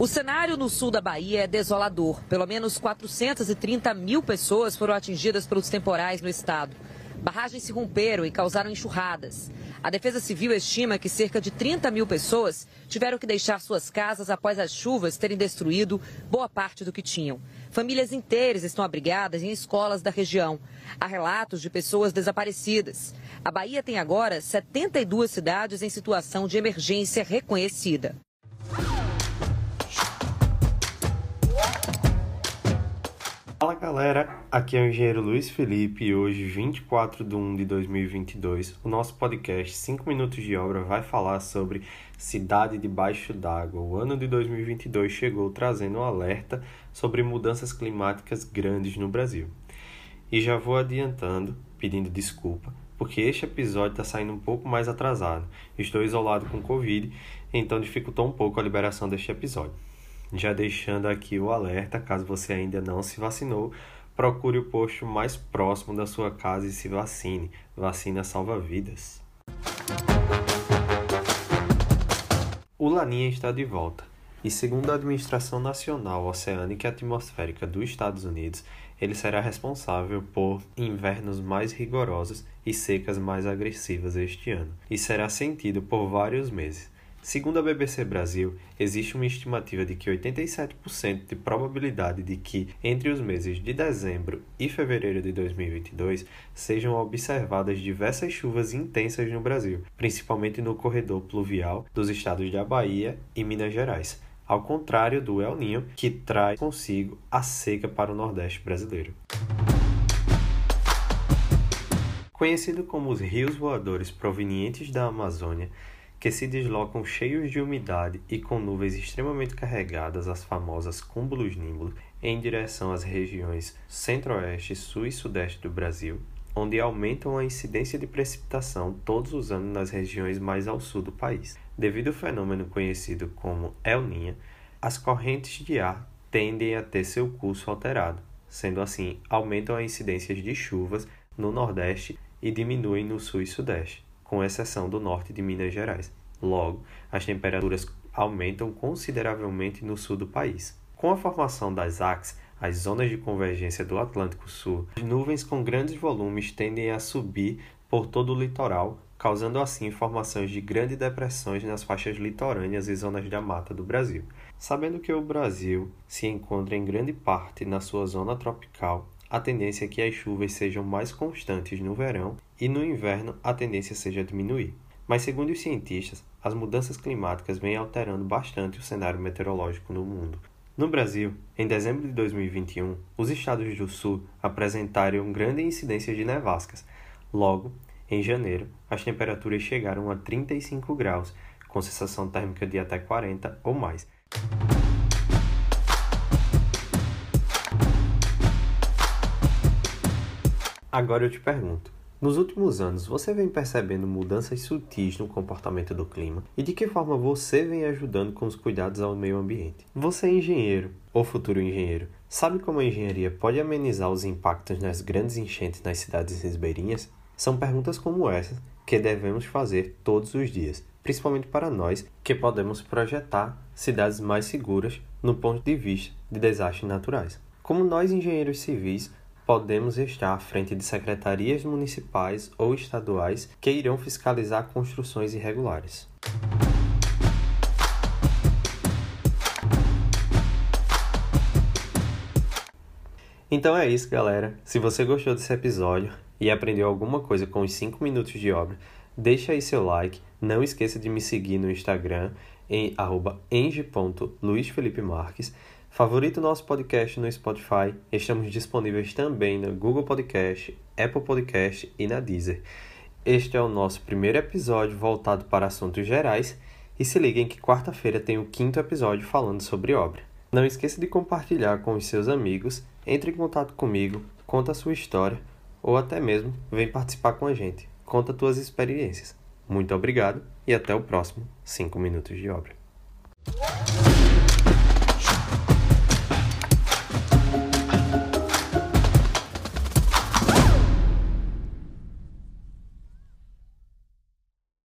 O cenário no sul da Bahia é desolador. Pelo menos 430 mil pessoas foram atingidas pelos temporais no estado. Barragens se romperam e causaram enxurradas. A Defesa Civil estima que cerca de 30 mil pessoas tiveram que deixar suas casas após as chuvas terem destruído boa parte do que tinham. Famílias inteiras estão abrigadas em escolas da região. Há relatos de pessoas desaparecidas. A Bahia tem agora 72 cidades em situação de emergência reconhecida. Fala galera, aqui é o engenheiro Luiz Felipe e hoje, 24 de 1 de 2022, o nosso podcast 5 Minutos de Obra vai falar sobre Cidade Debaixo d'Água. O ano de 2022 chegou trazendo um alerta sobre mudanças climáticas grandes no Brasil. E já vou adiantando, pedindo desculpa, porque este episódio está saindo um pouco mais atrasado. Estou isolado com Covid, então dificultou um pouco a liberação deste episódio. Já deixando aqui o alerta, caso você ainda não se vacinou, procure o posto mais próximo da sua casa e se vacine. Vacina salva vidas. O Laninha está de volta. E segundo a Administração Nacional Oceânica e Atmosférica dos Estados Unidos, ele será responsável por invernos mais rigorosos e secas mais agressivas este ano, e será sentido por vários meses. Segundo a BBC Brasil, existe uma estimativa de que 87% de probabilidade de que, entre os meses de dezembro e fevereiro de 2022, sejam observadas diversas chuvas intensas no Brasil, principalmente no corredor pluvial dos estados da Bahia e Minas Gerais, ao contrário do El Ninho, que traz consigo a seca para o Nordeste brasileiro. Conhecido como os rios voadores provenientes da Amazônia, que se deslocam cheios de umidade e com nuvens extremamente carregadas, as famosas cúmulos-nímbulos, em direção às regiões centro-oeste, sul e sudeste do Brasil, onde aumentam a incidência de precipitação todos os anos nas regiões mais ao sul do país. Devido ao fenômeno conhecido como El Niño, as correntes de ar tendem a ter seu curso alterado, sendo assim, aumentam a incidência de chuvas no Nordeste e diminuem no Sul e Sudeste com exceção do norte de Minas Gerais. Logo, as temperaturas aumentam consideravelmente no sul do país. Com a formação das AXE, as zonas de convergência do Atlântico Sul, as nuvens com grandes volumes tendem a subir por todo o litoral, causando assim formações de grandes depressões nas faixas litorâneas e zonas da mata do Brasil. Sabendo que o Brasil se encontra em grande parte na sua zona tropical, a tendência é que as chuvas sejam mais constantes no verão e no inverno a tendência seja diminuir. Mas, segundo os cientistas, as mudanças climáticas vêm alterando bastante o cenário meteorológico no mundo. No Brasil, em dezembro de 2021, os estados do sul apresentaram grande incidência de nevascas. Logo, em janeiro, as temperaturas chegaram a 35 graus, com sensação térmica de até 40 ou mais. Agora eu te pergunto: nos últimos anos, você vem percebendo mudanças sutis no comportamento do clima e de que forma você vem ajudando com os cuidados ao meio ambiente? Você é engenheiro ou futuro engenheiro, sabe como a engenharia pode amenizar os impactos nas grandes enchentes nas cidades ribeirinhas? São perguntas como essas que devemos fazer todos os dias, principalmente para nós que podemos projetar cidades mais seguras no ponto de vista de desastres naturais. Como nós engenheiros civis podemos estar à frente de secretarias municipais ou estaduais que irão fiscalizar construções irregulares. Então é isso, galera. Se você gostou desse episódio e aprendeu alguma coisa com os 5 minutos de obra, deixa aí seu like. Não esqueça de me seguir no Instagram em eng.luizfelipemarques Favorito nosso podcast no Spotify. Estamos disponíveis também no Google Podcast, Apple Podcast e na Deezer. Este é o nosso primeiro episódio voltado para assuntos gerais e se liguem que quarta-feira tem o quinto episódio falando sobre obra. Não esqueça de compartilhar com os seus amigos, entre em contato comigo, conta a sua história ou até mesmo vem participar com a gente. Conta tuas experiências. Muito obrigado e até o próximo 5 minutos de obra.